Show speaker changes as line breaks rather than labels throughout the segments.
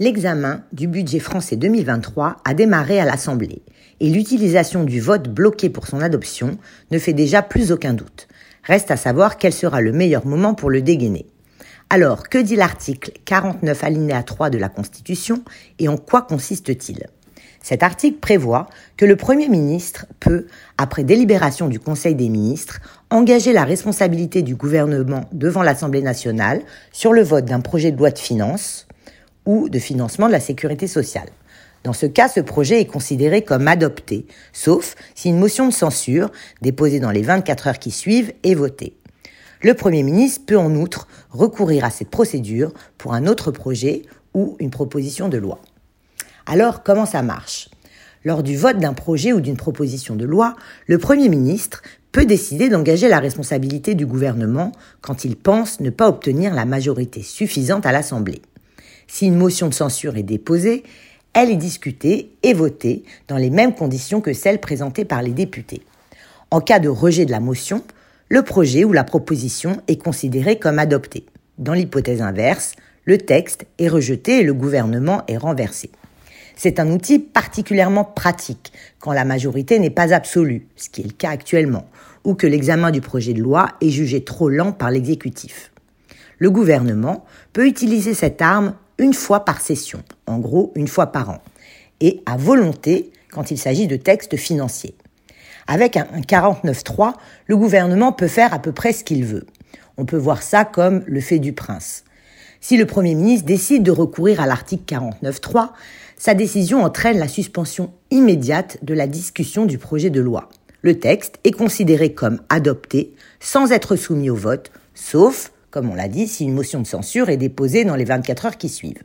L'examen du budget français 2023 a démarré à l'Assemblée et l'utilisation du vote bloqué pour son adoption ne fait déjà plus aucun doute. Reste à savoir quel sera le meilleur moment pour le dégainer. Alors, que dit l'article 49 alinéa 3 de la Constitution et en quoi consiste-t-il? Cet article prévoit que le Premier ministre peut, après délibération du Conseil des ministres, engager la responsabilité du gouvernement devant l'Assemblée nationale sur le vote d'un projet de loi de finances, ou de financement de la sécurité sociale. Dans ce cas, ce projet est considéré comme adopté, sauf si une motion de censure, déposée dans les 24 heures qui suivent, est votée. Le Premier ministre peut en outre recourir à cette procédure pour un autre projet ou une proposition de loi. Alors, comment ça marche? Lors du vote d'un projet ou d'une proposition de loi, le Premier ministre peut décider d'engager la responsabilité du gouvernement quand il pense ne pas obtenir la majorité suffisante à l'Assemblée. Si une motion de censure est déposée, elle est discutée et votée dans les mêmes conditions que celles présentées par les députés. En cas de rejet de la motion, le projet ou la proposition est considéré comme adopté. Dans l'hypothèse inverse, le texte est rejeté et le gouvernement est renversé. C'est un outil particulièrement pratique quand la majorité n'est pas absolue, ce qui est le cas actuellement, ou que l'examen du projet de loi est jugé trop lent par l'exécutif. Le gouvernement peut utiliser cette arme une fois par session, en gros une fois par an, et à volonté quand il s'agit de textes financiers. Avec un 49.3, le gouvernement peut faire à peu près ce qu'il veut. On peut voir ça comme le fait du prince. Si le Premier ministre décide de recourir à l'article 49.3, sa décision entraîne la suspension immédiate de la discussion du projet de loi. Le texte est considéré comme adopté sans être soumis au vote, sauf comme on l'a dit, si une motion de censure est déposée dans les 24 heures qui suivent.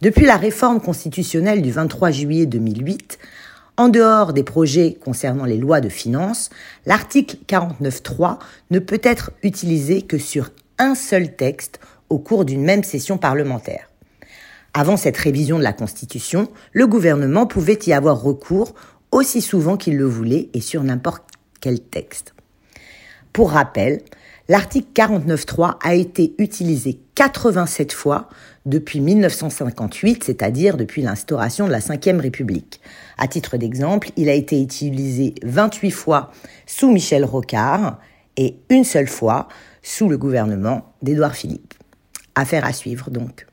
Depuis la réforme constitutionnelle du 23 juillet 2008, en dehors des projets concernant les lois de finances, l'article 49.3 ne peut être utilisé que sur un seul texte au cours d'une même session parlementaire. Avant cette révision de la Constitution, le gouvernement pouvait y avoir recours aussi souvent qu'il le voulait et sur n'importe quel texte. Pour rappel, L'article 49.3 a été utilisé 87 fois depuis 1958, c'est-à-dire depuis l'instauration de la Ve République. À titre d'exemple, il a été utilisé 28 fois sous Michel Rocard et une seule fois sous le gouvernement d'Édouard Philippe. Affaire à suivre donc.